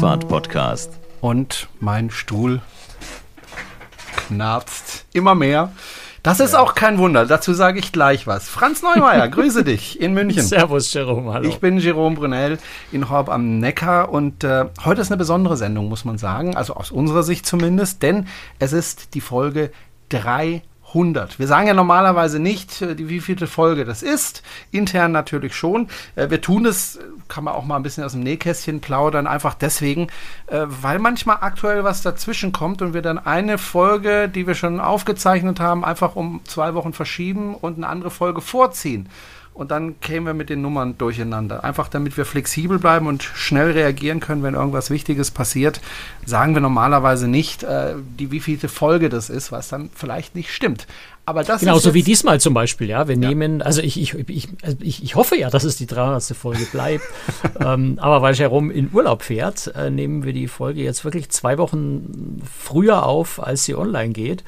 Kreuzfahrt-Podcast. Und mein Stuhl knarzt immer mehr. Das ist ja. auch kein Wunder. Dazu sage ich gleich was. Franz Neumeier, grüße dich in München. Servus, Jerome, hallo. Ich bin Jerome Brunel in Horb am Neckar und äh, heute ist eine besondere Sendung, muss man sagen. Also aus unserer Sicht zumindest, denn es ist die Folge 3 100. Wir sagen ja normalerweise nicht, äh, wie vielte Folge das ist. Intern natürlich schon. Äh, wir tun es, kann man auch mal ein bisschen aus dem Nähkästchen plaudern, einfach deswegen, äh, weil manchmal aktuell was dazwischen kommt und wir dann eine Folge, die wir schon aufgezeichnet haben, einfach um zwei Wochen verschieben und eine andere Folge vorziehen und dann kämen wir mit den Nummern durcheinander. Einfach damit wir flexibel bleiben und schnell reagieren können, wenn irgendwas Wichtiges passiert, sagen wir normalerweise nicht, äh, die wievielte Folge das ist, was dann vielleicht nicht stimmt. Aber das genau, so wie diesmal zum Beispiel, ja. Wir ja. nehmen, also ich, ich, ich, ich, ich hoffe ja, dass es die 300. Folge bleibt. ähm, aber weil Jerome in Urlaub fährt, äh, nehmen wir die Folge jetzt wirklich zwei Wochen früher auf, als sie online geht.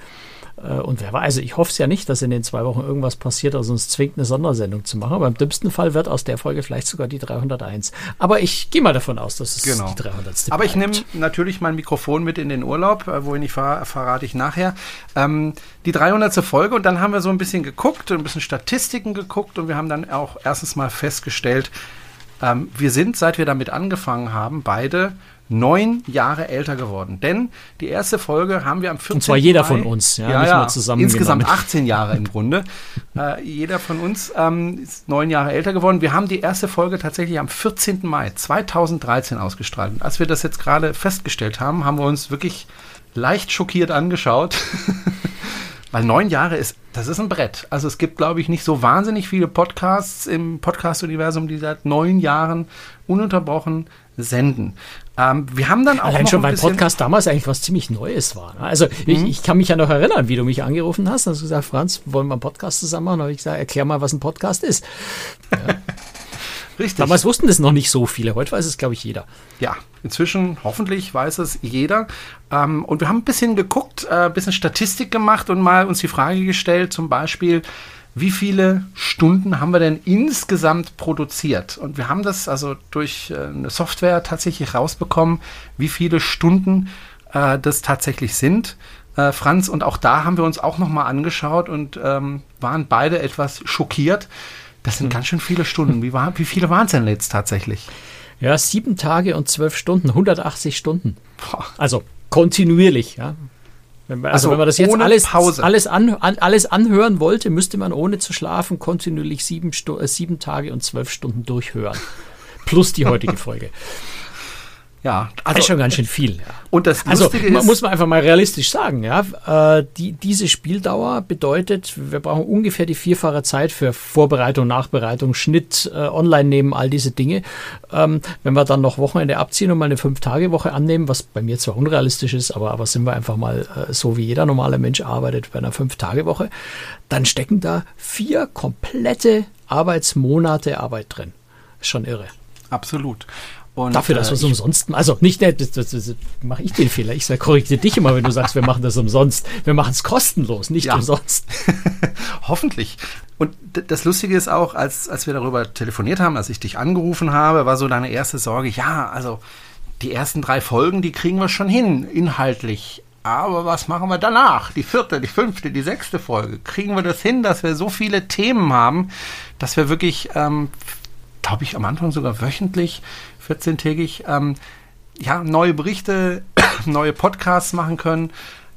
Äh, und wer weiß, also ich hoffe es ja nicht, dass in den zwei Wochen irgendwas passiert, das uns zwingt, eine Sondersendung zu machen. Aber im dümmsten Fall wird aus der Folge vielleicht sogar die 301. Aber ich gehe mal davon aus, dass es genau. die 300. Aber ich nehme natürlich mein Mikrofon mit in den Urlaub, äh, wohin ich fahre, verrate ich nachher. Ähm, die 300. Folge und dann haben wir so ein bisschen geguckt, ein bisschen Statistiken geguckt und wir haben dann auch erstens mal festgestellt, ähm, wir sind, seit wir damit angefangen haben, beide neun Jahre älter geworden. Denn die erste Folge haben wir am 14. Und zwar jeder Mai, von uns, ja, ja, ja zusammen. Insgesamt 18 Jahre im Grunde. äh, jeder von uns ähm, ist neun Jahre älter geworden. Wir haben die erste Folge tatsächlich am 14. Mai 2013 ausgestrahlt. Und als wir das jetzt gerade festgestellt haben, haben wir uns wirklich leicht schockiert angeschaut. Weil neun Jahre ist, das ist ein Brett. Also es gibt, glaube ich, nicht so wahnsinnig viele Podcasts im Podcast-Universum, die seit neun Jahren ununterbrochen senden. Ähm, wir haben dann auch. Allein schon, weil Podcast damals eigentlich was ziemlich Neues war. Ne? Also mhm. ich, ich, kann mich ja noch erinnern, wie du mich angerufen hast. Hast du gesagt, Franz, wollen wir einen Podcast zusammen machen? Da habe ich gesagt, erklär mal, was ein Podcast ist. Ja. Richtig. Damals wussten das noch nicht so viele. Heute weiß es, glaube ich, jeder. Ja, inzwischen hoffentlich weiß es jeder. Ähm, und wir haben ein bisschen geguckt, äh, ein bisschen Statistik gemacht und mal uns die Frage gestellt, zum Beispiel, wie viele Stunden haben wir denn insgesamt produziert? Und wir haben das also durch äh, eine Software tatsächlich rausbekommen, wie viele Stunden äh, das tatsächlich sind. Äh, Franz, und auch da haben wir uns auch nochmal angeschaut und ähm, waren beide etwas schockiert. Das sind mhm. ganz schön viele Stunden. Wie, war, wie viele waren es denn jetzt tatsächlich? Ja, sieben Tage und zwölf Stunden, 180 Stunden. Boah. Also kontinuierlich, ja. Wenn man, also, wenn man das jetzt alles, Pause. Alles, an, alles anhören wollte, müsste man ohne zu schlafen kontinuierlich sieben, Stu äh, sieben Tage und zwölf Stunden durchhören. Plus die heutige Folge. Ja, also das ist schon ganz schön viel. Ja. Und das also ist, muss man einfach mal realistisch sagen, ja, äh, die, diese Spieldauer bedeutet, wir brauchen ungefähr die vierfache Zeit für Vorbereitung, Nachbereitung, Schnitt, äh, Online nehmen, all diese Dinge. Ähm, wenn wir dann noch Wochenende abziehen und mal eine Fünf-Tage-Woche annehmen, was bei mir zwar unrealistisch ist, aber, aber sind wir einfach mal äh, so, wie jeder normale Mensch arbeitet bei einer Fünf-Tage-Woche, dann stecken da vier komplette Arbeitsmonate Arbeit drin. Ist schon irre. Absolut. Und, Dafür, dass äh, wir es umsonst machen. Also nicht, das, das, das, mache ich den Fehler. Ich korrigiere dich immer, wenn du sagst, wir machen das umsonst. Wir machen es kostenlos, nicht ja. umsonst. Hoffentlich. Und das Lustige ist auch, als, als wir darüber telefoniert haben, als ich dich angerufen habe, war so deine erste Sorge, ja, also die ersten drei Folgen, die kriegen wir schon hin, inhaltlich. Aber was machen wir danach? Die vierte, die fünfte, die sechste Folge. Kriegen wir das hin, dass wir so viele Themen haben, dass wir wirklich, ähm, glaube ich, am Anfang sogar wöchentlich 14-tägig, ähm, ja, neue Berichte, neue Podcasts machen können.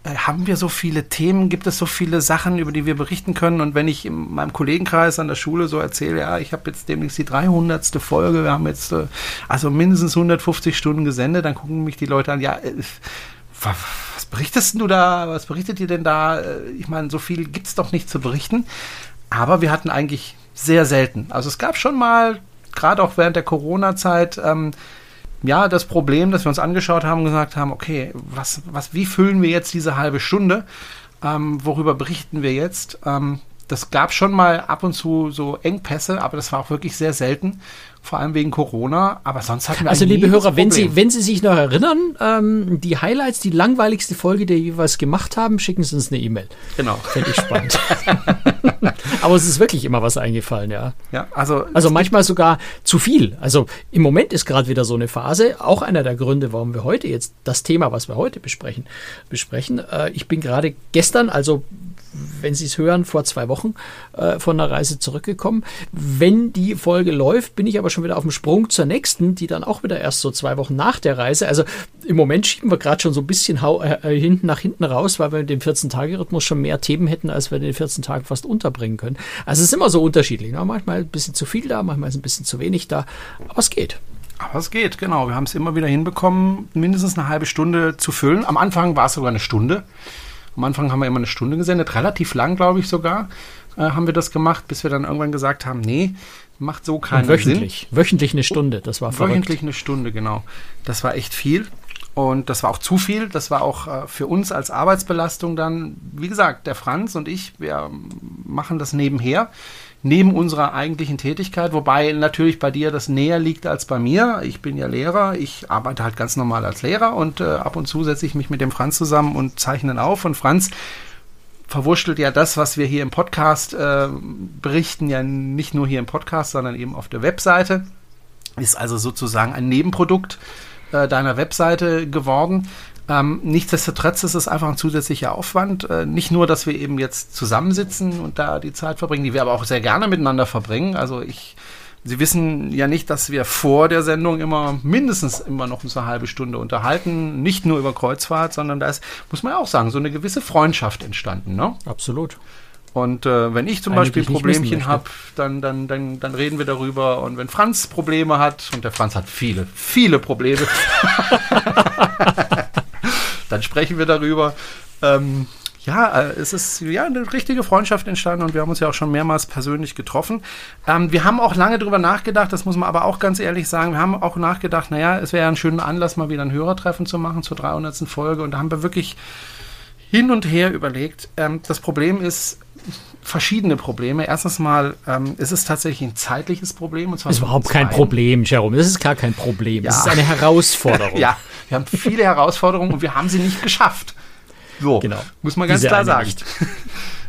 Äh, haben wir so viele Themen? Gibt es so viele Sachen, über die wir berichten können? Und wenn ich in meinem Kollegenkreis an der Schule so erzähle, ja, ich habe jetzt demnächst die 300. Folge, wir haben jetzt äh, also mindestens 150 Stunden gesendet, dann gucken mich die Leute an, ja, äh, was berichtest du da? Was berichtet ihr denn da? Äh, ich meine, so viel gibt es doch nicht zu berichten. Aber wir hatten eigentlich sehr selten. Also es gab schon mal gerade auch während der Corona-Zeit, ähm, ja, das Problem, dass wir uns angeschaut haben und gesagt haben, okay, was, was, wie füllen wir jetzt diese halbe Stunde? Ähm, worüber berichten wir jetzt? Ähm, das gab schon mal ab und zu so Engpässe, aber das war auch wirklich sehr selten vor allem wegen Corona, aber sonst hatten wir Also liebe Hörer, wenn Sie, wenn Sie sich noch erinnern, ähm, die Highlights, die langweiligste Folge, die wir jeweils gemacht haben, schicken Sie uns eine E-Mail. Genau. Fände ich spannend. Aber es ist wirklich immer was eingefallen, ja. Ja, also. Also manchmal sogar zu viel. Also im Moment ist gerade wieder so eine Phase. Auch einer der Gründe, warum wir heute jetzt das Thema, was wir heute besprechen, besprechen. Äh, ich bin gerade gestern, also wenn Sie es hören, vor zwei Wochen äh, von der Reise zurückgekommen. Wenn die Folge läuft, bin ich aber schon wieder auf dem Sprung zur nächsten, die dann auch wieder erst so zwei Wochen nach der Reise. Also im Moment schieben wir gerade schon so ein bisschen äh, äh, hinten nach hinten raus, weil wir mit dem 14-Tage-Rhythmus schon mehr Themen hätten, als wir in den 14 Tagen fast unterbringen können. Also es ist immer so unterschiedlich. Ne? Manchmal ein bisschen zu viel da, manchmal ist ein bisschen zu wenig da, aber es geht. Aber es geht, genau. Wir haben es immer wieder hinbekommen, mindestens eine halbe Stunde zu füllen. Am Anfang war es sogar eine Stunde. Am Anfang haben wir immer eine Stunde gesendet, relativ lang, glaube ich sogar, äh, haben wir das gemacht, bis wir dann irgendwann gesagt haben, nee, macht so keinen wöchentlich, Sinn. Wöchentlich eine Stunde, das war verrückt. Wöchentlich eine Stunde, genau. Das war echt viel. Und das war auch zu viel. Das war auch äh, für uns als Arbeitsbelastung dann, wie gesagt, der Franz und ich, wir machen das nebenher neben unserer eigentlichen Tätigkeit, wobei natürlich bei dir das näher liegt als bei mir. Ich bin ja Lehrer, ich arbeite halt ganz normal als Lehrer und äh, ab und zu setze ich mich mit dem Franz zusammen und zeichne auf. Und Franz verwurschtelt ja das, was wir hier im Podcast äh, berichten, ja nicht nur hier im Podcast, sondern eben auf der Webseite. Ist also sozusagen ein Nebenprodukt äh, deiner Webseite geworden. Ähm, nichtsdestotrotz ist es einfach ein zusätzlicher Aufwand. Äh, nicht nur, dass wir eben jetzt zusammensitzen und da die Zeit verbringen, die wir aber auch sehr gerne miteinander verbringen. Also ich, Sie wissen ja nicht, dass wir vor der Sendung immer mindestens immer noch eine halbe Stunde unterhalten. Nicht nur über Kreuzfahrt, sondern da ist, muss man ja auch sagen, so eine gewisse Freundschaft entstanden. Ne? Absolut. Und äh, wenn ich zum Eigentlich Beispiel Problemchen habe, dann, dann, dann, dann reden wir darüber. Und wenn Franz Probleme hat, und der Franz hat viele, viele Probleme, dann sprechen wir darüber. Ähm, ja, äh, es ist ja eine richtige Freundschaft entstanden und wir haben uns ja auch schon mehrmals persönlich getroffen. Ähm, wir haben auch lange darüber nachgedacht, das muss man aber auch ganz ehrlich sagen, wir haben auch nachgedacht, naja, es wäre ja ein schöner Anlass, mal wieder ein Hörertreffen zu machen zur 300. Folge und da haben wir wirklich hin und her überlegt. Ähm, das Problem ist, verschiedene Probleme. Erstens mal ähm, ist es tatsächlich ein zeitliches Problem. Und zwar ist überhaupt kein Problem, Jerome. Das ist gar kein Problem. Ja. Das ist eine Herausforderung. ja, wir haben viele Herausforderungen und wir haben sie nicht geschafft. So, genau. muss man ganz Diese klar sagen.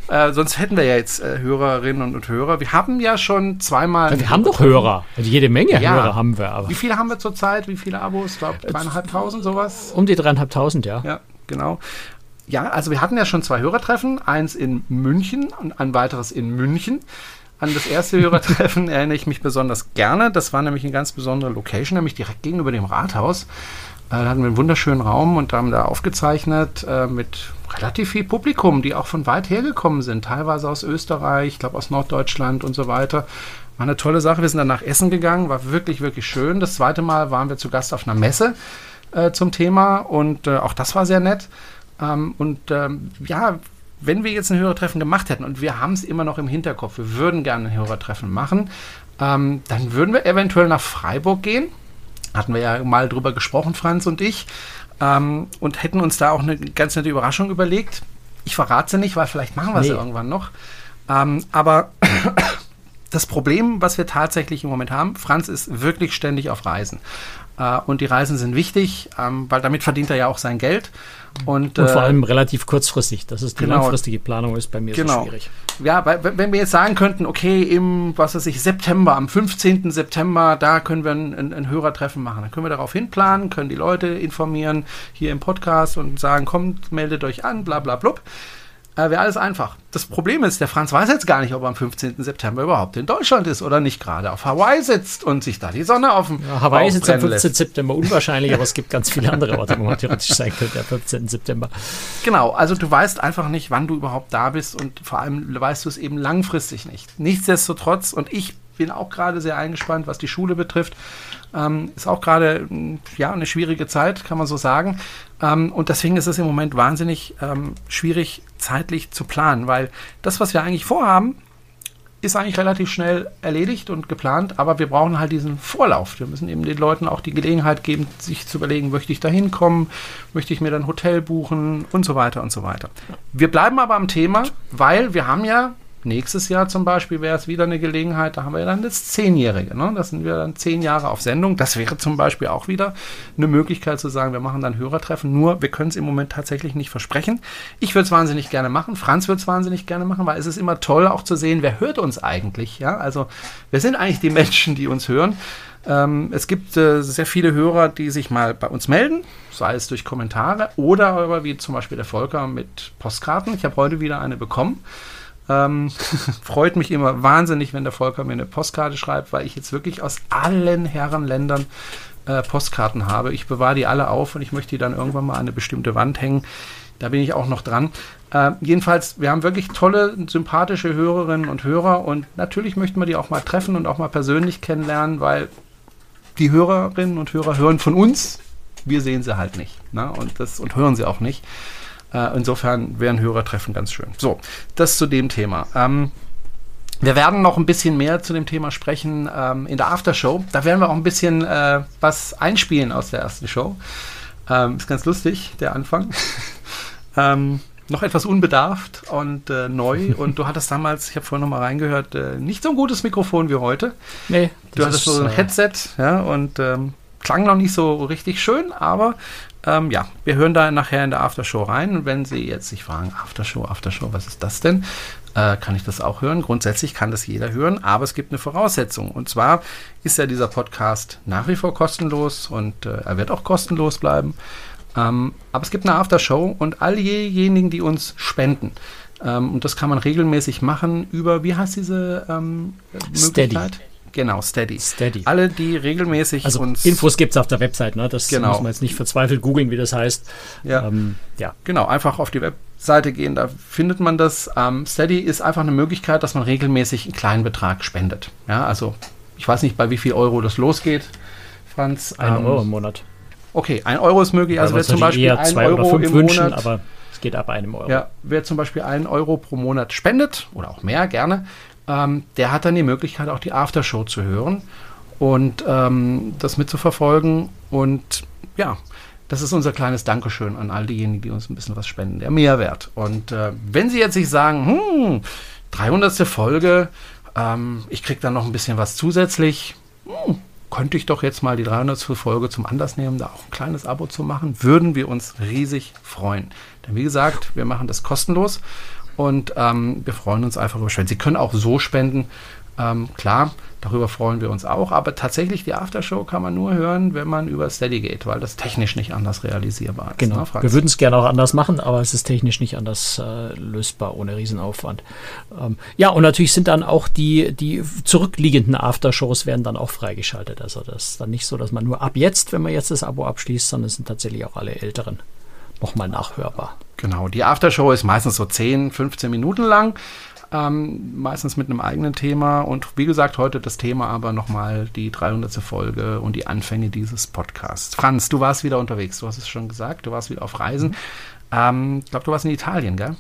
Äh, sonst hätten wir ja jetzt äh, Hörerinnen und, und, Hörer. Wir haben ja schon zweimal. Ja, wir haben doch Hörer. Also jede Menge ja. Hörer haben wir. Aber. Wie viele haben wir zurzeit? Wie viele Abos? Ich glaube, dreieinhalbtausend sowas. Um die dreieinhalbtausend, ja. Ja, genau. Ja, also wir hatten ja schon zwei Hörertreffen, eins in München und ein weiteres in München. An das erste Hörertreffen erinnere ich mich besonders gerne. Das war nämlich eine ganz besondere Location, nämlich direkt gegenüber dem Rathaus. Äh, da hatten wir einen wunderschönen Raum und haben da aufgezeichnet äh, mit relativ viel Publikum, die auch von weit hergekommen sind, teilweise aus Österreich, ich glaube aus Norddeutschland und so weiter. War eine tolle Sache. Wir sind dann nach Essen gegangen, war wirklich, wirklich schön. Das zweite Mal waren wir zu Gast auf einer Messe äh, zum Thema und äh, auch das war sehr nett. Ähm, und ähm, ja, wenn wir jetzt ein Hörertreffen gemacht hätten und wir haben es immer noch im Hinterkopf, wir würden gerne ein Hörertreffen machen, ähm, dann würden wir eventuell nach Freiburg gehen. Hatten wir ja mal drüber gesprochen, Franz und ich. Ähm, und hätten uns da auch eine ganz nette Überraschung überlegt. Ich verrate sie nicht, weil vielleicht machen wir nee. sie irgendwann noch. Ähm, aber das Problem, was wir tatsächlich im Moment haben, Franz ist wirklich ständig auf Reisen. Äh, und die Reisen sind wichtig, ähm, weil damit verdient er ja auch sein Geld. Und, und vor äh, allem relativ kurzfristig. Das ist die genau, langfristige Planung ist bei mir genau. so schwierig. Ja, weil, wenn wir jetzt sagen könnten, okay, im, was weiß ich, September, am 15. September, da können wir ein, ein, ein Hörertreffen machen. Dann können wir darauf hinplanen, können die Leute informieren hier im Podcast und sagen, kommt, meldet euch an, bla bla blub äh, wäre alles einfach. Das Problem ist, der Franz weiß jetzt gar nicht, ob er am 15. September überhaupt in Deutschland ist oder nicht gerade auf Hawaii sitzt und sich da die Sonne auf dem ja, Hawaii ist jetzt am 15. Lässt. September unwahrscheinlich, aber es gibt ganz viele andere Orte, wo man theoretisch sein könnte, der 15. September. Genau, also du weißt einfach nicht, wann du überhaupt da bist und vor allem weißt du es eben langfristig nicht. Nichtsdestotrotz, und ich bin auch gerade sehr eingespannt, was die Schule betrifft. Ähm, ist auch gerade ja, eine schwierige Zeit, kann man so sagen. Ähm, und deswegen ist es im Moment wahnsinnig ähm, schwierig, zeitlich zu planen, weil das, was wir eigentlich vorhaben, ist eigentlich relativ schnell erledigt und geplant, aber wir brauchen halt diesen Vorlauf. Wir müssen eben den Leuten auch die Gelegenheit geben, sich zu überlegen, möchte ich da hinkommen, möchte ich mir dann Hotel buchen und so weiter und so weiter. Wir bleiben aber am Thema, weil wir haben ja nächstes Jahr zum Beispiel wäre es wieder eine Gelegenheit, da haben wir dann das Zehnjährige. Ne? Das sind wir dann zehn Jahre auf Sendung. Das wäre zum Beispiel auch wieder eine Möglichkeit zu sagen, wir machen dann Hörertreffen. Nur, wir können es im Moment tatsächlich nicht versprechen. Ich würde es wahnsinnig gerne machen. Franz würde es wahnsinnig gerne machen, weil es ist immer toll auch zu sehen, wer hört uns eigentlich. Ja? Also, wer sind eigentlich die Menschen, die uns hören? Ähm, es gibt äh, sehr viele Hörer, die sich mal bei uns melden, sei es durch Kommentare oder aber wie zum Beispiel der Volker mit Postkarten. Ich habe heute wieder eine bekommen. Ähm, freut mich immer wahnsinnig, wenn der Volker mir eine Postkarte schreibt, weil ich jetzt wirklich aus allen Herrenländern äh, Postkarten habe. Ich bewahre die alle auf und ich möchte die dann irgendwann mal an eine bestimmte Wand hängen. Da bin ich auch noch dran. Äh, jedenfalls, wir haben wirklich tolle, sympathische Hörerinnen und Hörer und natürlich möchten wir die auch mal treffen und auch mal persönlich kennenlernen, weil die Hörerinnen und Hörer hören von uns, wir sehen sie halt nicht. Ne? Und, das, und hören sie auch nicht. Äh, insofern wären Hörertreffen ganz schön. So, das zu dem Thema. Ähm, wir werden noch ein bisschen mehr zu dem Thema sprechen ähm, in der Aftershow. Da werden wir auch ein bisschen äh, was einspielen aus der ersten Show. Ähm, ist ganz lustig, der Anfang. ähm, noch etwas unbedarft und äh, neu. Und du hattest damals, ich habe vorhin noch mal reingehört, äh, nicht so ein gutes Mikrofon wie heute. Nee. Du hattest so ein äh, Headset, ja, und ähm, klang noch nicht so richtig schön, aber ähm, ja, wir hören da nachher in der Aftershow rein. Und wenn Sie jetzt sich fragen, Aftershow, Aftershow, was ist das denn? Äh, kann ich das auch hören? Grundsätzlich kann das jeder hören, aber es gibt eine Voraussetzung. Und zwar ist ja dieser Podcast nach wie vor kostenlos und äh, er wird auch kostenlos bleiben. Ähm, aber es gibt eine Aftershow und all diejenigen, die uns spenden, ähm, und das kann man regelmäßig machen über, wie heißt diese ähm, Möglichkeit? Genau, Steady. Steady. Alle, die regelmäßig also uns. Infos gibt es auf der Website, ne? Das genau. muss man jetzt nicht verzweifelt googeln, wie das heißt. Ja. Ähm, ja. Genau, einfach auf die Webseite gehen, da findet man das. Ähm, Steady ist einfach eine Möglichkeit, dass man regelmäßig einen kleinen Betrag spendet. Ja, also ich weiß nicht, bei wie viel Euro das losgeht, Franz. Ein ähm, Euro im Monat. Okay, ein Euro ist möglich. Also wer zum Beispiel ein Euro im wünschen, Monat, aber es geht ab einem Euro. Ja, wer zum Beispiel einen Euro pro Monat spendet oder auch mehr gerne, ähm, der hat dann die Möglichkeit auch die Aftershow zu hören und ähm, das mitzuverfolgen und ja. Das ist unser kleines Dankeschön an all diejenigen, die uns ein bisschen was spenden. Der Mehrwert. Und äh, wenn Sie jetzt sich sagen, hm, 300. Folge, ähm, ich kriege dann noch ein bisschen was zusätzlich, hm, könnte ich doch jetzt mal die 300. Folge zum Anlass nehmen, da auch ein kleines Abo zu machen, würden wir uns riesig freuen. Denn wie gesagt, wir machen das kostenlos und ähm, wir freuen uns einfach über Spenden. Sie können auch so spenden. Ähm, klar, darüber freuen wir uns auch, aber tatsächlich die Aftershow kann man nur hören, wenn man über Steady geht, weil das technisch nicht anders realisierbar ist. Genau. Ne, wir würden es gerne auch anders machen, aber es ist technisch nicht anders äh, lösbar ohne Riesenaufwand. Ähm, ja, und natürlich sind dann auch die, die zurückliegenden Aftershows werden dann auch freigeschaltet. Also das ist dann nicht so, dass man nur ab jetzt, wenn man jetzt das Abo abschließt, sondern es sind tatsächlich auch alle älteren nochmal nachhörbar. Genau, die Aftershow ist meistens so 10, 15 Minuten lang. Ähm, meistens mit einem eigenen Thema. Und wie gesagt, heute das Thema aber nochmal die 300. Folge und die Anfänge dieses Podcasts. Franz, du warst wieder unterwegs, du hast es schon gesagt, du warst wieder auf Reisen. Ähm, ich glaube, du warst in Italien, gell?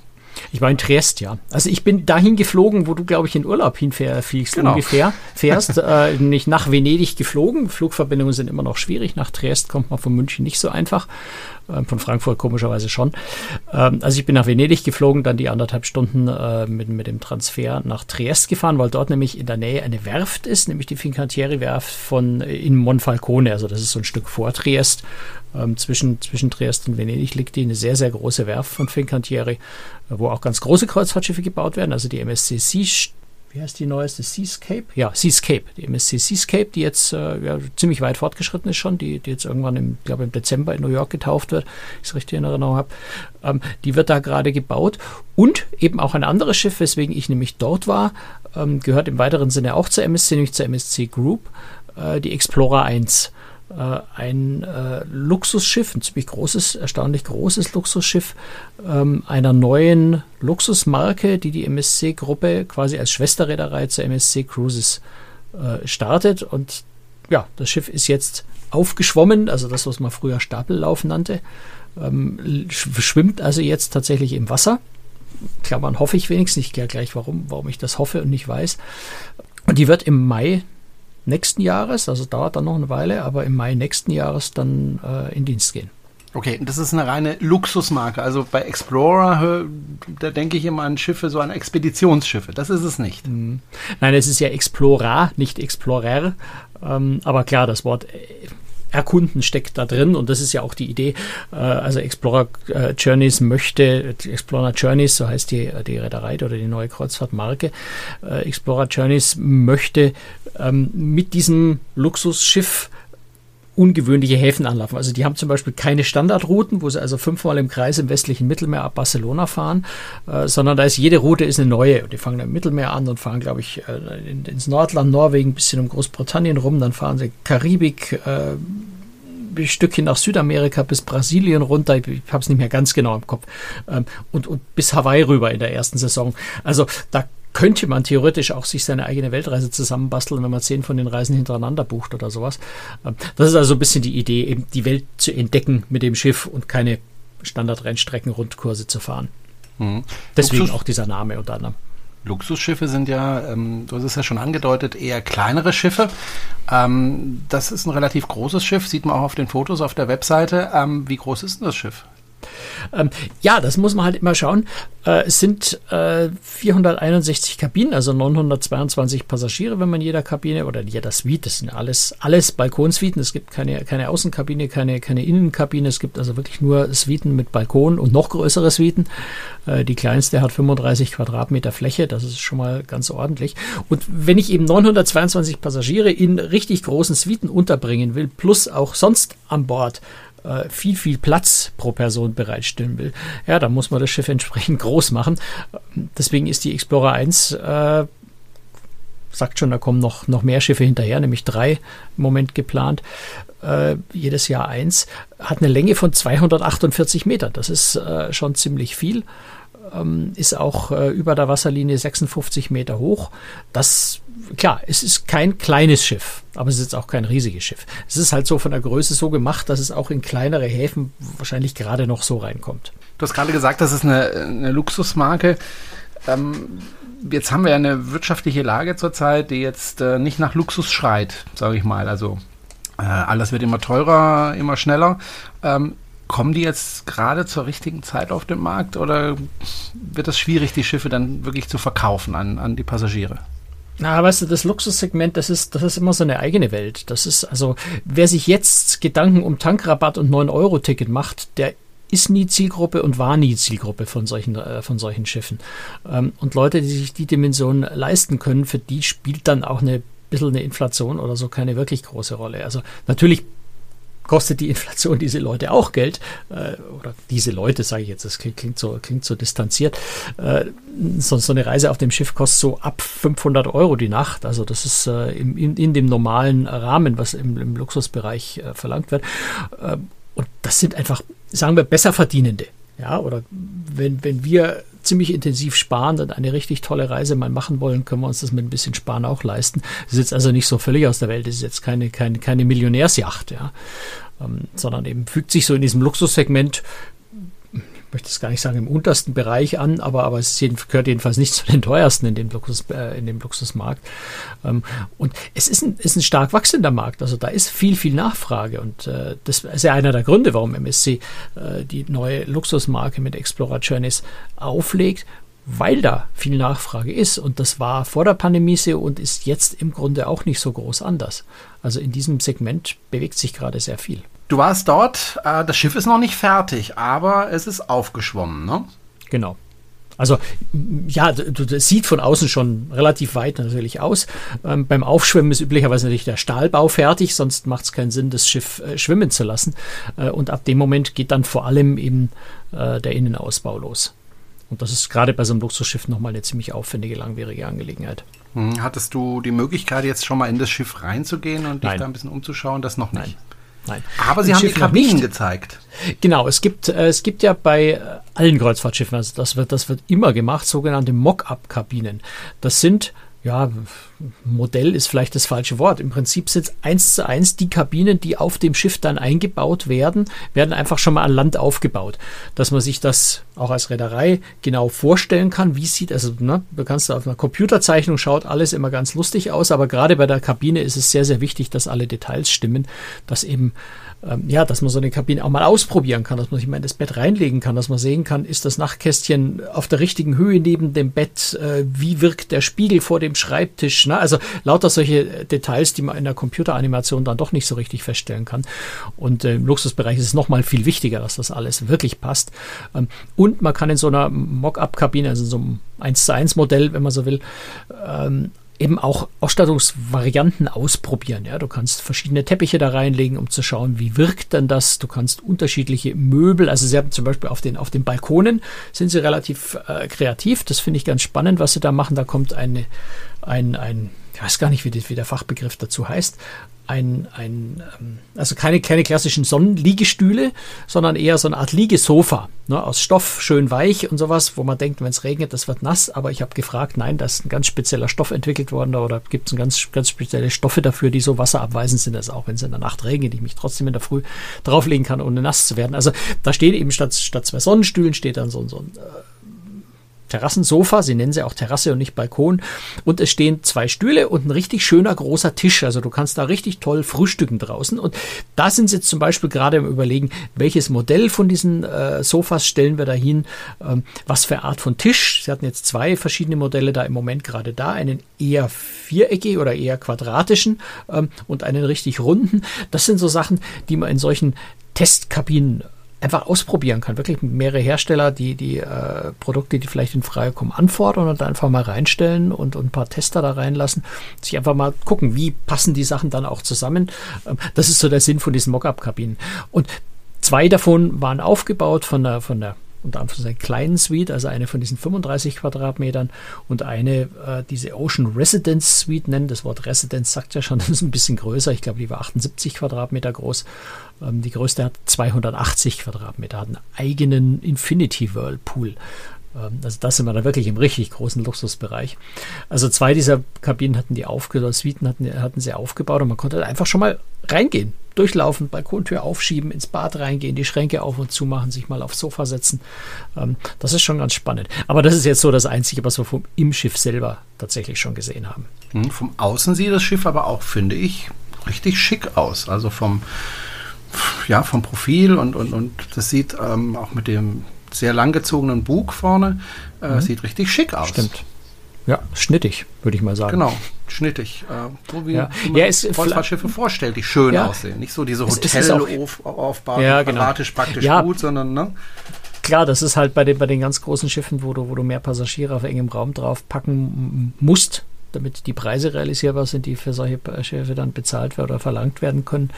Ich war in Triest, ja. Also ich bin dahin geflogen, wo du, glaube ich, in Urlaub hinfliegst genau. ungefähr. Fährst, äh, nicht nach Venedig geflogen. Flugverbindungen sind immer noch schwierig. Nach Triest kommt man von München nicht so einfach. Ähm, von Frankfurt komischerweise schon. Ähm, also ich bin nach Venedig geflogen, dann die anderthalb Stunden äh, mit, mit dem Transfer nach Triest gefahren, weil dort nämlich in der Nähe eine Werft ist, nämlich die Fincantieri-Werft von äh, in Monfalcone. Also das ist so ein Stück vor Triest. Ähm, zwischen, zwischen Triest und Venedig liegt die eine sehr, sehr große Werft von Fincantieri, wo auch ganz große Kreuzfahrtschiffe gebaut werden. Also die MSC Sea wie heißt die neueste? Seascape? Ja, Seascape. Die MSC Seascape, die jetzt äh, ja, ziemlich weit fortgeschritten ist schon, die, die jetzt irgendwann im, glaube im Dezember in New York getauft wird, ich es richtig in Erinnerung habe. Ähm, die wird da gerade gebaut. Und eben auch ein anderes Schiff, weswegen ich nämlich dort war, ähm, gehört im weiteren Sinne auch zur MSC, nämlich zur MSC Group, äh, die Explorer 1 äh, ein äh, Luxusschiff, ein ziemlich großes, erstaunlich großes Luxusschiff ähm, einer neuen Luxusmarke, die die MSC-Gruppe quasi als Schwesterreederei zur MSC Cruises äh, startet. Und ja, das Schiff ist jetzt aufgeschwommen, also das, was man früher Stapellauf nannte, ähm, schwimmt also jetzt tatsächlich im Wasser. Klammern hoffe ich wenigstens. Ich kläre gleich, warum, warum ich das hoffe und nicht weiß. Und die wird im Mai nächsten Jahres, also dauert dann noch eine Weile, aber im Mai nächsten Jahres dann äh, in Dienst gehen. Okay, das ist eine reine Luxusmarke. Also bei Explorer, da denke ich immer an Schiffe, so an Expeditionsschiffe. Das ist es nicht. Mhm. Nein, es ist ja Explorer, nicht Explorer. Ähm, aber klar, das Wort äh, erkunden steckt da drin und das ist ja auch die Idee. Äh, also Explorer äh, Journeys möchte, Explorer Journeys, so heißt die, die Reederei oder die neue Kreuzfahrtmarke, Explorer Journeys möchte ähm, mit diesem Luxusschiff ungewöhnliche Häfen anlaufen. Also die haben zum Beispiel keine Standardrouten, wo sie also fünfmal im Kreis im westlichen Mittelmeer ab Barcelona fahren, äh, sondern da ist jede Route ist eine neue. Und die fangen im Mittelmeer an und fahren, glaube ich, äh, in, ins Nordland, Norwegen, bisschen um Großbritannien rum, dann fahren sie Karibik, äh, ein Stückchen nach Südamerika bis Brasilien runter, ich habe es nicht mehr ganz genau im Kopf, ähm, und, und bis Hawaii rüber in der ersten Saison. Also da könnte man theoretisch auch sich seine eigene Weltreise zusammenbasteln, wenn man zehn von den Reisen hintereinander bucht oder sowas. Ähm, das ist also ein bisschen die Idee, eben die Welt zu entdecken mit dem Schiff und keine Standardrennstrecken-Rundkurse zu fahren. Mhm. Deswegen Luxus auch dieser Name unter anderem. Luxusschiffe sind ja, ähm, du hast es ja schon angedeutet, eher kleinere Schiffe. Ähm, das ist ein relativ großes Schiff, sieht man auch auf den Fotos auf der Webseite. Ähm, wie groß ist denn das Schiff? Ähm, ja, das muss man halt immer schauen. Äh, es sind äh, 461 Kabinen, also 922 Passagiere, wenn man jeder Kabine oder jeder Suite, das sind alles, alles Balkonsuiten. Es gibt keine, keine Außenkabine, keine, keine Innenkabine. Es gibt also wirklich nur Suiten mit Balkon und noch größere Suiten. Äh, die kleinste hat 35 Quadratmeter Fläche, das ist schon mal ganz ordentlich. Und wenn ich eben 922 Passagiere in richtig großen Suiten unterbringen will, plus auch sonst an Bord, äh, viel, viel Platz pro Person bereitstellen will, ja, dann muss man das Schiff entsprechend groß machen. Deswegen ist die Explorer 1 äh, sagt schon, da kommen noch, noch mehr Schiffe hinterher, nämlich drei im Moment geplant. Äh, jedes Jahr eins, hat eine Länge von 248 Metern. Das ist äh, schon ziemlich viel. Ähm, ist auch äh, über der Wasserlinie 56 Meter hoch. Das klar, es ist kein kleines Schiff, aber es ist auch kein riesiges Schiff. Es ist halt so von der Größe so gemacht, dass es auch in kleinere Häfen wahrscheinlich gerade noch so reinkommt. Du hast gerade gesagt, das ist eine, eine Luxusmarke. Ähm, jetzt haben wir ja eine wirtschaftliche Lage zurzeit, die jetzt äh, nicht nach Luxus schreit, sage ich mal. Also äh, alles wird immer teurer, immer schneller. Ähm, kommen die jetzt gerade zur richtigen Zeit auf den Markt oder wird es schwierig, die Schiffe dann wirklich zu verkaufen an, an die Passagiere? Na, weißt du, das Luxussegment, das ist, das ist immer so eine eigene Welt. Das ist, also, wer sich jetzt Gedanken um Tankrabatt und 9-Euro-Ticket macht, der ist nie Zielgruppe und war nie Zielgruppe von solchen, äh, von solchen Schiffen. Ähm, und Leute, die sich die Dimension leisten können, für die spielt dann auch eine bisschen eine Inflation oder so keine wirklich große Rolle. Also natürlich kostet die Inflation diese Leute auch Geld. Äh, oder diese Leute, sage ich jetzt, das klingt, klingt, so, klingt so distanziert. Äh, so, so, eine Reise auf dem Schiff kostet so ab 500 Euro die Nacht. Also das ist äh, im, in, in, dem normalen Rahmen, was im, im Luxusbereich äh, verlangt wird. Äh, und das sind einfach, sagen wir, besser verdienende. Ja, oder wenn, wenn wir ziemlich intensiv sparen und eine richtig tolle Reise mal machen wollen, können wir uns das mit ein bisschen Sparen auch leisten. Das ist jetzt also nicht so völlig aus der Welt, das ist jetzt keine, keine, keine Millionärsjacht, ja. Ähm, sondern eben fügt sich so in diesem Luxussegment möchte es gar nicht sagen im untersten Bereich an, aber, aber es gehört jedenfalls nicht zu den teuersten in dem, Luxus, äh, in dem Luxusmarkt. Ähm, und es ist ein, ist ein stark wachsender Markt, also da ist viel, viel Nachfrage und äh, das ist ja einer der Gründe, warum MSC äh, die neue Luxusmarke mit Explorer Journeys auflegt, weil da viel Nachfrage ist. Und das war vor der Pandemie so und ist jetzt im Grunde auch nicht so groß anders. Also in diesem Segment bewegt sich gerade sehr viel. Du warst dort, äh, das Schiff ist noch nicht fertig, aber es ist aufgeschwommen, ne? Genau. Also ja, das sieht von außen schon relativ weit natürlich aus. Ähm, beim Aufschwimmen ist üblicherweise natürlich der Stahlbau fertig, sonst macht es keinen Sinn, das Schiff äh, schwimmen zu lassen. Äh, und ab dem Moment geht dann vor allem eben äh, der Innenausbau los. Und das ist gerade bei so einem Luxusschiff nochmal eine ziemlich aufwendige, langwierige Angelegenheit. Hm, hattest du die Möglichkeit, jetzt schon mal in das Schiff reinzugehen und dich Nein. da ein bisschen umzuschauen? Das noch nicht. Nein. Nein. Aber Sie haben Schiff die Kabinen gezeigt. Genau, es gibt, äh, es gibt ja bei äh, allen Kreuzfahrtschiffen, also das wird, das wird immer gemacht, sogenannte Mock-up-Kabinen. Das sind ja, Modell ist vielleicht das falsche Wort. Im Prinzip sind eins zu eins die Kabinen, die auf dem Schiff dann eingebaut werden, werden einfach schon mal an Land aufgebaut. Dass man sich das auch als Reederei genau vorstellen kann, wie sieht, also ne, du kannst auf einer Computerzeichnung schaut alles immer ganz lustig aus, aber gerade bei der Kabine ist es sehr, sehr wichtig, dass alle Details stimmen, dass eben ähm, ja, dass man so eine Kabine auch mal ausprobieren kann, dass man sich mal in das Bett reinlegen kann, dass man sehen kann, ist das Nachtkästchen auf der richtigen Höhe neben dem Bett, äh, wie wirkt der Spiegel vor dem Schreibtisch, ne? also lauter solche Details, die man in der Computeranimation dann doch nicht so richtig feststellen kann. Und äh, im Luxusbereich ist es nochmal viel wichtiger, dass das alles wirklich passt. Ähm, und man kann in so einer Mock-up-Kabine, also in so einem 1 zu 1 Modell, wenn man so will, ähm, eben auch Ausstattungsvarianten ausprobieren. Ja, du kannst verschiedene Teppiche da reinlegen, um zu schauen, wie wirkt denn das. Du kannst unterschiedliche Möbel, also sie haben zum Beispiel auf den, auf den Balkonen sind sie relativ äh, kreativ. Das finde ich ganz spannend, was sie da machen. Da kommt eine, ein, ein, ich weiß gar nicht, wie, die, wie der Fachbegriff dazu heißt, ein, ein ähm, also keine, keine klassischen Sonnenliegestühle, sondern eher so eine Art Liegesofa ne, aus Stoff, schön weich und sowas, wo man denkt, wenn es regnet, das wird nass. Aber ich habe gefragt, nein, da ist ein ganz spezieller Stoff entwickelt worden oder gibt es ganz, ganz spezielle Stoffe dafür, die so wasserabweisend sind, dass auch wenn es in der Nacht regnet, ich mich trotzdem in der Früh drauflegen kann, ohne nass zu werden. Also da steht eben statt, statt zwei Sonnenstühlen steht dann so, so ein äh, Terrassensofa, sie nennen sie auch Terrasse und nicht Balkon. Und es stehen zwei Stühle und ein richtig schöner großer Tisch. Also du kannst da richtig toll frühstücken draußen. Und da sind sie zum Beispiel gerade im Überlegen, welches Modell von diesen äh, Sofas stellen wir da hin, ähm, was für Art von Tisch. Sie hatten jetzt zwei verschiedene Modelle da im Moment gerade da, einen eher viereckig oder eher quadratischen ähm, und einen richtig runden. Das sind so Sachen, die man in solchen Testkabinen einfach ausprobieren kann. Wirklich mehrere Hersteller, die die äh, Produkte, die vielleicht in Frage kommen, anfordern und einfach mal reinstellen und, und ein paar Tester da reinlassen. Sich einfach mal gucken, wie passen die Sachen dann auch zusammen. Ähm, das ist so der Sinn von diesen Mockup-Kabinen. Und zwei davon waren aufgebaut von der, von der unter einer kleinen Suite, also eine von diesen 35 Quadratmetern und eine, äh, diese Ocean Residence Suite nennen. Das Wort Residence sagt ja schon, das ist ein bisschen größer. Ich glaube, die war 78 Quadratmeter groß. Ähm, die größte hat 280 Quadratmeter, hat einen eigenen Infinity Whirlpool. Ähm, also das sind wir da wirklich im richtig großen Luxusbereich. Also zwei dieser Kabinen hatten die aufgebaut, Suiten hatten, hatten sie aufgebaut und man konnte einfach schon mal reingehen, durchlaufen, Balkontür aufschieben, ins Bad reingehen, die Schränke auf und zu machen, sich mal aufs Sofa setzen. Ähm, das ist schon ganz spannend. Aber das ist jetzt so das Einzige, was wir vom, im Schiff selber tatsächlich schon gesehen haben. Hm, vom Außen sieht das Schiff aber auch, finde ich, richtig schick aus. Also vom, ja, vom Profil und, und, und das sieht ähm, auch mit dem sehr langgezogenen Bug vorne. Äh, mhm. Sieht richtig schick aus. Stimmt. Ja, schnittig, würde ich mal sagen. Genau, schnittig. Äh, so wie, ja. man ja, Kreuzfahrtschiffe vorstellt, die schön ja. aussehen. Nicht so diese Hotelaufbauten, ja, genau. praktisch ja. gut, sondern ne? Klar, das ist halt bei den, bei den ganz großen Schiffen, wo du, wo du mehr Passagiere auf engem Raum drauf packen musst, damit die Preise realisierbar sind, die für solche Schiffe dann bezahlt werden oder verlangt werden können,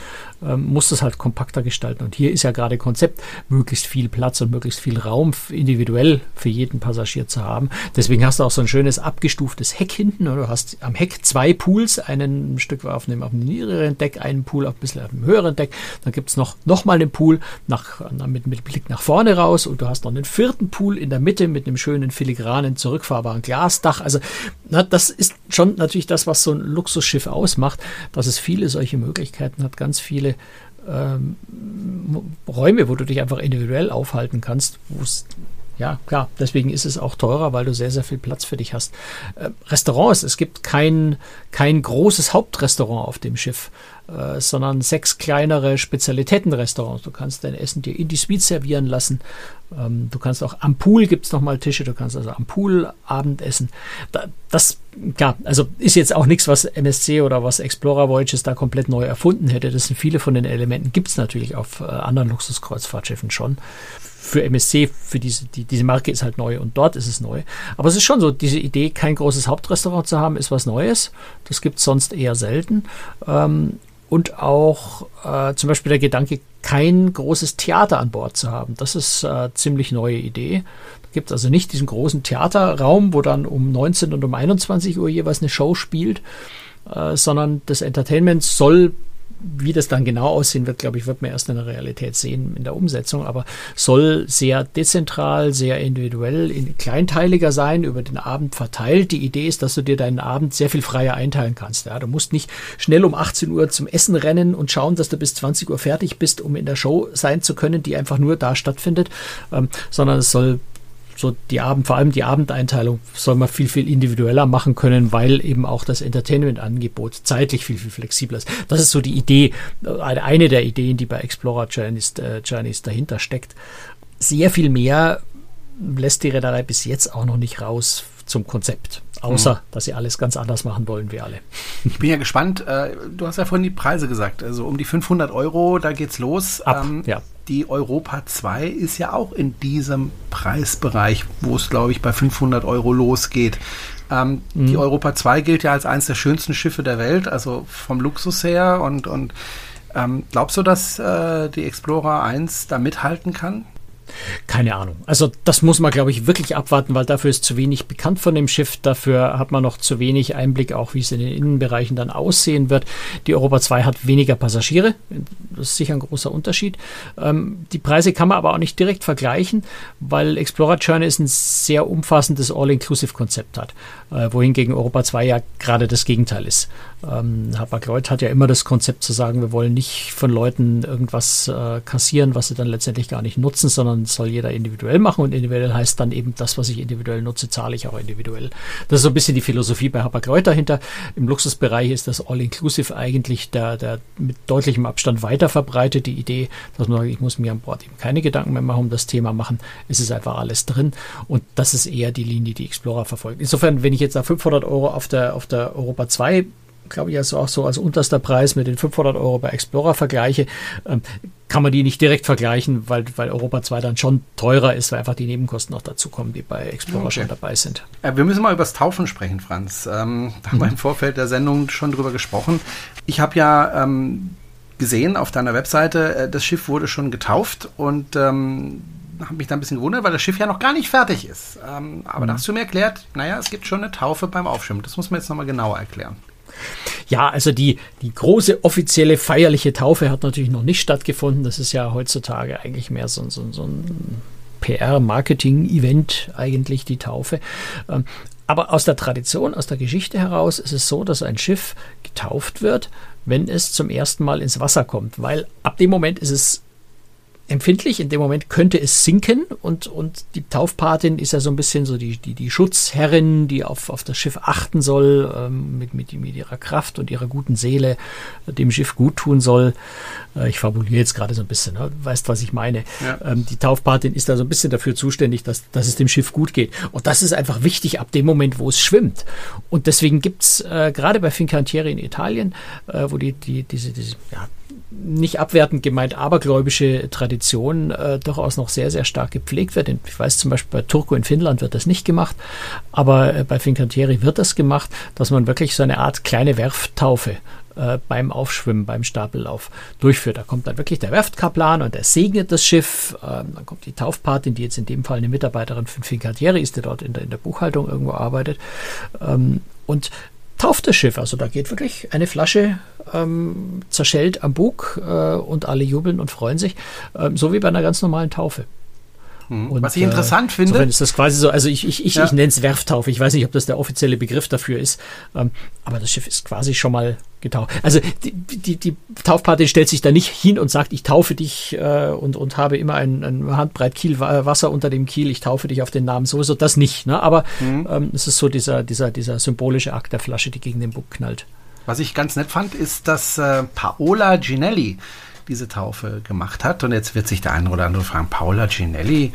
ähm, muss das halt kompakter gestalten. Und hier ist ja gerade Konzept, möglichst viel Platz und möglichst viel Raum individuell für jeden Passagier zu haben. Deswegen hast du auch so ein schönes abgestuftes Heck hinten. Du hast am Heck zwei Pools, einen ein Stück auf einem, auf einem niedrigeren Deck, einen Pool auf ein bisschen auf einem höheren Deck. Dann gibt es noch, noch mal einen Pool nach, mit, mit Blick nach vorne raus und du hast noch einen vierten Pool in der Mitte mit einem schönen filigranen zurückfahrbaren Glasdach. Also na, das ist schon natürlich das, was so ein Luxusschiff ausmacht, dass es viele solche Möglichkeiten hat, ganz viele ähm, Räume, wo du dich einfach individuell aufhalten kannst, wo es ja, klar, deswegen ist es auch teurer, weil du sehr, sehr viel Platz für dich hast. Äh, Restaurants, es gibt kein, kein großes Hauptrestaurant auf dem Schiff, äh, sondern sechs kleinere Spezialitätenrestaurants. Du kannst dein Essen dir in die Suite servieren lassen. Ähm, du kannst auch am Pool gibt es nochmal Tische, du kannst also am Pool Abendessen. Da, das, ja, also ist jetzt auch nichts, was MSC oder was Explorer Voyages da komplett neu erfunden hätte. Das sind viele von den Elementen, gibt es natürlich auf äh, anderen Luxuskreuzfahrtschiffen schon für MSC, für diese, die, diese Marke ist halt neu und dort ist es neu. Aber es ist schon so, diese Idee, kein großes Hauptrestaurant zu haben, ist was Neues. Das gibt es sonst eher selten. Ähm, und auch äh, zum Beispiel der Gedanke, kein großes Theater an Bord zu haben. Das ist äh, ziemlich neue Idee. Da gibt es also nicht diesen großen Theaterraum, wo dann um 19 und um 21 Uhr jeweils eine Show spielt, äh, sondern das Entertainment soll wie das dann genau aussehen wird, glaube ich, wird man erst in der Realität sehen in der Umsetzung, aber soll sehr dezentral, sehr individuell, kleinteiliger sein, über den Abend verteilt. Die Idee ist, dass du dir deinen Abend sehr viel freier einteilen kannst. Ja, du musst nicht schnell um 18 Uhr zum Essen rennen und schauen, dass du bis 20 Uhr fertig bist, um in der Show sein zu können, die einfach nur da stattfindet, ähm, sondern es soll so die Abend, vor allem die Abendeinteilung soll man viel, viel individueller machen können, weil eben auch das Entertainment-Angebot zeitlich viel, viel flexibler ist. Das ist so die Idee, äh, eine der Ideen, die bei Explorer Journeys, äh, Journeys dahinter steckt. Sehr viel mehr lässt die Reederei bis jetzt auch noch nicht raus zum Konzept. Außer, mhm. dass sie alles ganz anders machen wollen wie alle. Ich bin ja gespannt. Äh, du hast ja vorhin die Preise gesagt. Also um die 500 Euro, da geht's los. Ab, ähm, ja. Die Europa 2 ist ja auch in diesem Preisbereich, wo es, glaube ich, bei 500 Euro losgeht. Ähm, mhm. Die Europa 2 gilt ja als eines der schönsten Schiffe der Welt, also vom Luxus her. Und, und ähm, glaubst du, dass äh, die Explorer 1 da mithalten kann? Keine Ahnung. Also das muss man, glaube ich, wirklich abwarten, weil dafür ist zu wenig bekannt von dem Schiff. Dafür hat man noch zu wenig Einblick, auch wie es in den Innenbereichen dann aussehen wird. Die Europa 2 hat weniger Passagiere. Das ist sicher ein großer Unterschied. Ähm, die Preise kann man aber auch nicht direkt vergleichen, weil Explorer Journey ist ein sehr umfassendes All-Inclusive-Konzept hat, äh, wohingegen Europa 2 ja gerade das Gegenteil ist. Ähm, Hapag-Lloyd hat ja immer das Konzept zu sagen, wir wollen nicht von Leuten irgendwas äh, kassieren, was sie dann letztendlich gar nicht nutzen, sondern soll jeder individuell machen und individuell heißt dann eben das, was ich individuell nutze, zahle ich auch individuell. Das ist so ein bisschen die Philosophie bei Hapag-Lloyd dahinter. Im Luxusbereich ist das All-Inclusive eigentlich der, der mit deutlichem Abstand weiter verbreitet. Die Idee, dass man sagt, ich muss mir an Bord eben keine Gedanken mehr machen um das Thema machen. Es ist einfach alles drin und das ist eher die Linie, die Explorer verfolgt. Insofern, wenn ich jetzt da 500 Euro auf der, auf der Europa 2 glaube ich, also auch so als unterster Preis mit den 500 Euro bei Explorer vergleiche, ähm, kann man die nicht direkt vergleichen, weil, weil Europa 2 dann schon teurer ist, weil einfach die Nebenkosten noch dazu kommen, die bei Explorer okay. schon dabei sind. Ja, wir müssen mal über das Taufen sprechen, Franz. Ähm, da haben wir im mhm. Vorfeld der Sendung schon drüber gesprochen. Ich habe ja ähm, gesehen auf deiner Webseite, äh, das Schiff wurde schon getauft und ähm, habe mich da ein bisschen gewundert, weil das Schiff ja noch gar nicht fertig ist. Ähm, aber mhm. da hast du mir erklärt, naja, es gibt schon eine Taufe beim Aufschwimmen. Das muss man jetzt nochmal genauer erklären. Ja, also die, die große offizielle feierliche Taufe hat natürlich noch nicht stattgefunden. Das ist ja heutzutage eigentlich mehr so, so, so ein PR-Marketing-Event, eigentlich die Taufe. Ähm, aber aus der Tradition, aus der Geschichte heraus ist es so, dass ein Schiff getauft wird, wenn es zum ersten Mal ins Wasser kommt, weil ab dem Moment ist es empfindlich. In dem Moment könnte es sinken und, und die Taufpatin ist ja so ein bisschen so die, die, die Schutzherrin, die auf, auf das Schiff achten soll, ähm, mit, mit, mit ihrer Kraft und ihrer guten Seele dem Schiff gut tun soll. Äh, ich fabuliere jetzt gerade so ein bisschen, ne? weißt, was ich meine. Ja. Ähm, die Taufpatin ist da so ein bisschen dafür zuständig, dass, dass es dem Schiff gut geht. Und das ist einfach wichtig ab dem Moment, wo es schwimmt. Und deswegen gibt's äh, gerade bei Fincantieri in Italien, äh, wo die, die, diese, diese ja, nicht abwertend gemeint abergläubische Tradition äh, durchaus noch sehr, sehr stark gepflegt wird. Ich weiß zum Beispiel bei Turco in Finnland wird das nicht gemacht, aber äh, bei Fincantieri wird das gemacht, dass man wirklich so eine Art kleine Werfttaufe äh, beim Aufschwimmen, beim Stapellauf durchführt. Da kommt dann wirklich der Werftkaplan und der segnet das Schiff. Ähm, dann kommt die Taufpatin, die jetzt in dem Fall eine Mitarbeiterin von Fincantieri ist, die dort in der, in der Buchhaltung irgendwo arbeitet. Ähm, und tauft das Schiff. Also da geht wirklich eine Flasche ähm, zerschellt am Bug äh, und alle jubeln und freuen sich, ähm, so wie bei einer ganz normalen Taufe. Mhm. Und, Was ich interessant äh, finde. ist das quasi so, also ich, ich, ich, ja. ich nenne es Werftaufe. Ich weiß nicht, ob das der offizielle Begriff dafür ist. Ähm, aber das Schiff ist quasi schon mal getauft. Also die, die, die Taufparty stellt sich da nicht hin und sagt, ich taufe dich äh, und, und habe immer ein, ein Handbreit Kiel Wasser unter dem Kiel, ich taufe dich auf den Namen. Sowieso das nicht. Ne? Aber mhm. ähm, es ist so dieser, dieser, dieser symbolische Akt der Flasche, die gegen den Bug knallt. Was ich ganz nett fand, ist, dass äh, Paola Ginelli diese Taufe gemacht hat. Und jetzt wird sich der eine oder andere fragen, Paula Ginelli,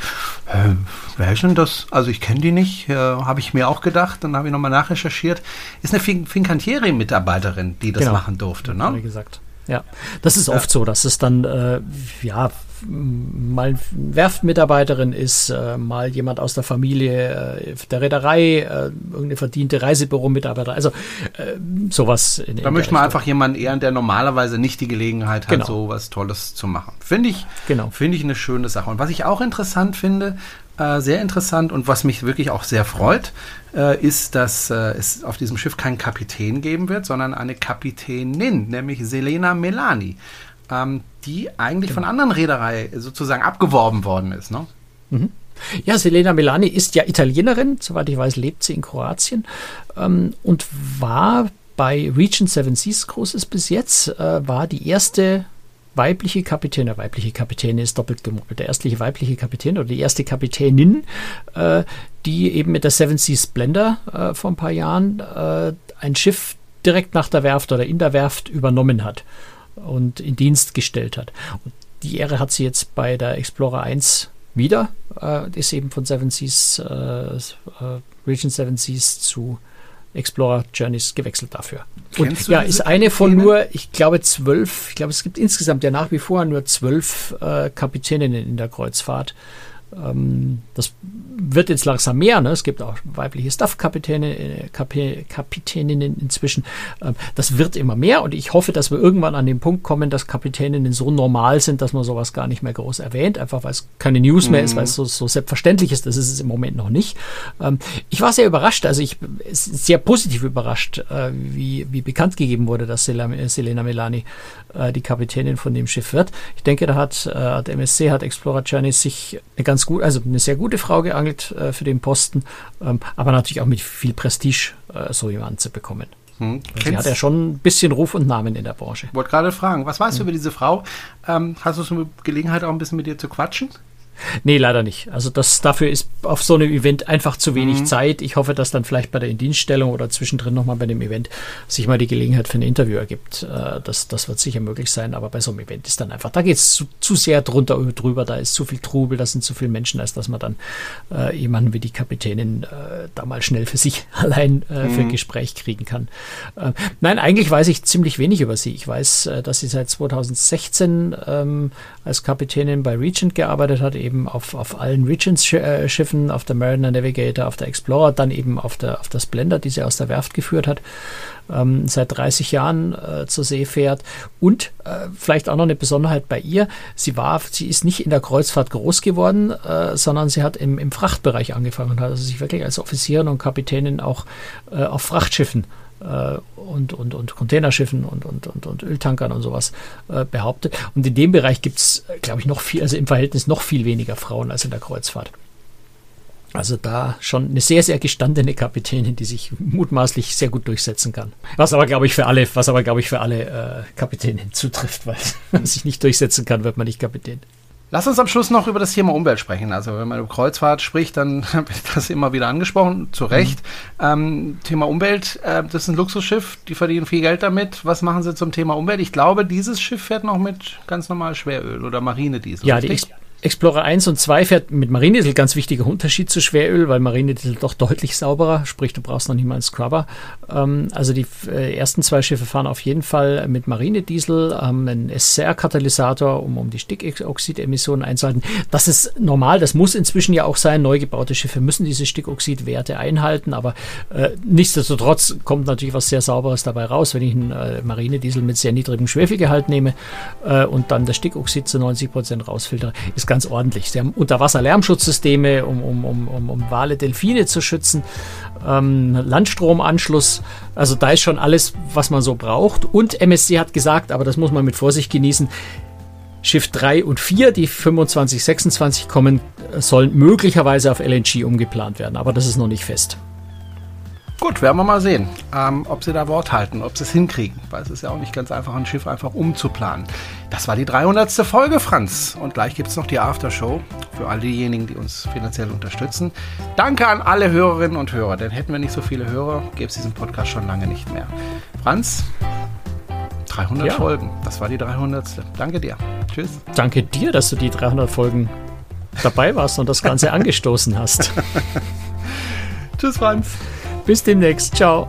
äh, wer ist denn das? Also ich kenne die nicht, äh, habe ich mir auch gedacht, dann habe ich nochmal nachrecherchiert. Ist eine fin Fincantieri-Mitarbeiterin, die das genau. machen durfte. Ne? Wie gesagt. Ja, das ist oft so, dass es dann, äh, ja, mal Werftmitarbeiterin ist, äh, mal jemand aus der Familie äh, der Reederei, äh, irgendeine verdiente Reisebüro-Mitarbeiter, also äh, sowas. In, da in möchte man einfach jemanden ehren, der normalerweise nicht die Gelegenheit hat, genau. so was Tolles zu machen. Finde ich, genau. finde ich eine schöne Sache. Und was ich auch interessant finde, äh, sehr interessant und was mich wirklich auch sehr freut, äh, ist, dass es auf diesem Schiff keinen Kapitän geben wird, sondern eine Kapitänin, nämlich Selena Melani, ähm, die eigentlich genau. von anderen Reederei sozusagen abgeworben worden ist. Ne? Mhm. Ja, Selena Melani ist ja Italienerin, soweit ich weiß, lebt sie in Kroatien ähm, und war bei Region Seven Seas Großes bis jetzt, äh, war die erste weibliche Kapitän, der weibliche Kapitän ist doppelt gemoppelt, der erste weibliche Kapitän oder die erste Kapitänin, äh, die eben mit der Seven Seas Splendor äh, vor ein paar Jahren äh, ein Schiff direkt nach der Werft oder in der Werft übernommen hat und in Dienst gestellt hat. Und die Ehre hat sie jetzt bei der Explorer 1 wieder, äh, ist eben von Seven Seas, äh, äh, Region Seven Seas zu Explorer Journeys gewechselt dafür. Und ja, ist eine von nur, ich glaube, zwölf, ich glaube, es gibt insgesamt ja nach wie vor nur zwölf äh, Kapitäninnen in der Kreuzfahrt. Ähm, das wird jetzt langsam mehr. Ne? Es gibt auch weibliche Staff-Kapitäninnen äh, Kapitäninnen inzwischen. Ähm, das wird immer mehr und ich hoffe, dass wir irgendwann an den Punkt kommen, dass Kapitäninnen so normal sind, dass man sowas gar nicht mehr groß erwähnt, einfach weil es keine News mehr ist, mhm. weil es so, so selbstverständlich ist. Das ist es im Moment noch nicht. Ähm, ich war sehr überrascht, also ich sehr positiv überrascht, äh, wie, wie bekannt gegeben wurde, dass Selena Melani äh, die Kapitänin von dem Schiff wird. Ich denke, da hat, hat MSC, hat Explorer Journey sich eine ganz gut, also eine sehr gute Frau geangelt äh, für den Posten, ähm, aber natürlich auch mit viel Prestige äh, so jemanden zu bekommen. Hm. Sie hat ja schon ein bisschen Ruf und Namen in der Branche. Ich wollte gerade fragen, was weißt hm. du über diese Frau? Ähm, hast du so Gelegenheit, auch ein bisschen mit ihr zu quatschen? Nee, leider nicht. Also das dafür ist auf so einem Event einfach zu wenig mhm. Zeit. Ich hoffe, dass dann vielleicht bei der Indienststellung oder zwischendrin nochmal bei dem Event sich mal die Gelegenheit für ein Interview ergibt. Äh, das, das wird sicher möglich sein, aber bei so einem Event ist dann einfach, da geht es zu, zu, sehr drunter drüber, da ist zu viel Trubel, da sind zu viele Menschen, als dass man dann äh, jemanden wie die Kapitänin äh, da mal schnell für sich allein äh, für ein mhm. Gespräch kriegen kann. Äh, nein, eigentlich weiß ich ziemlich wenig über sie. Ich weiß, äh, dass sie seit 2016 ähm, als Kapitänin bei Regent gearbeitet hat, eben auf, auf allen Regents-Schiffen, auf der Mariner Navigator, auf der Explorer, dann eben auf der, auf der Splendor, die sie aus der Werft geführt hat, ähm, seit 30 Jahren äh, zur See fährt. Und äh, vielleicht auch noch eine Besonderheit bei ihr, sie war, sie ist nicht in der Kreuzfahrt groß geworden, äh, sondern sie hat im, im Frachtbereich angefangen und hat also sich wirklich als Offizierin und Kapitänin auch äh, auf Frachtschiffen äh, und, und, und Containerschiffen und, und, und, und Öltankern und sowas äh, behauptet. Und in dem Bereich gibt es, glaube ich, noch viel, also im Verhältnis noch viel weniger Frauen als in der Kreuzfahrt. Also da schon eine sehr, sehr gestandene Kapitänin, die sich mutmaßlich sehr gut durchsetzen kann. Was aber, glaube ich, für alle, was aber, glaube ich, für alle äh, Kapitäninnen zutrifft, weil man sich nicht durchsetzen kann, wird man nicht Kapitän. Lass uns am Schluss noch über das Thema Umwelt sprechen. Also wenn man über Kreuzfahrt spricht, dann wird das immer wieder angesprochen, zu Recht. Mhm. Ähm, Thema Umwelt, äh, das ist ein Luxusschiff, die verdienen viel Geld damit. Was machen sie zum Thema Umwelt? Ich glaube, dieses Schiff fährt noch mit ganz normal Schweröl oder Marinediesel. Ja, richtig? die Explorer 1 und 2 fährt mit Marinediesel, ganz wichtiger Unterschied zu Schweröl, weil Marinediesel doch deutlich sauberer, sprich du brauchst noch nicht mal einen Scrubber. Ähm, also die äh, ersten zwei Schiffe fahren auf jeden Fall mit Marinediesel, haben einen SCR-Katalysator, um, um die Stickoxidemissionen einzuhalten. Das ist normal, das muss inzwischen ja auch sein. Neu gebaute Schiffe müssen diese Stickoxidwerte einhalten, aber äh, nichtsdestotrotz kommt natürlich was sehr Sauberes dabei raus, wenn ich einen äh, Marinediesel mit sehr niedrigem Schwefelgehalt nehme äh, und dann das Stickoxid zu 90 Prozent rausfiltere. Ist ganz ordentlich. Sie haben Unterwasser-Lärmschutzsysteme, um, um, um, um, Wale, Delfine zu schützen, ähm, Landstromanschluss. Also da ist schon alles, was man so braucht. Und MSC hat gesagt, aber das muss man mit Vorsicht genießen, Schiff 3 und 4, die 25, 26 kommen, sollen möglicherweise auf LNG umgeplant werden. Aber das ist noch nicht fest. Gut, werden wir mal sehen, ähm, ob sie da Wort halten, ob sie es hinkriegen, weil es ist ja auch nicht ganz einfach, ein Schiff einfach umzuplanen. Das war die 300. Folge, Franz. Und gleich gibt es noch die Aftershow für all diejenigen, die uns finanziell unterstützen. Danke an alle Hörerinnen und Hörer, denn hätten wir nicht so viele Hörer, gäbe es diesen Podcast schon lange nicht mehr. Franz, 300 ja. Folgen, das war die 300. Danke dir. Tschüss. Danke dir, dass du die 300 Folgen dabei warst und das Ganze angestoßen hast. Tschüss, Franz. Bis demnächst. Ciao.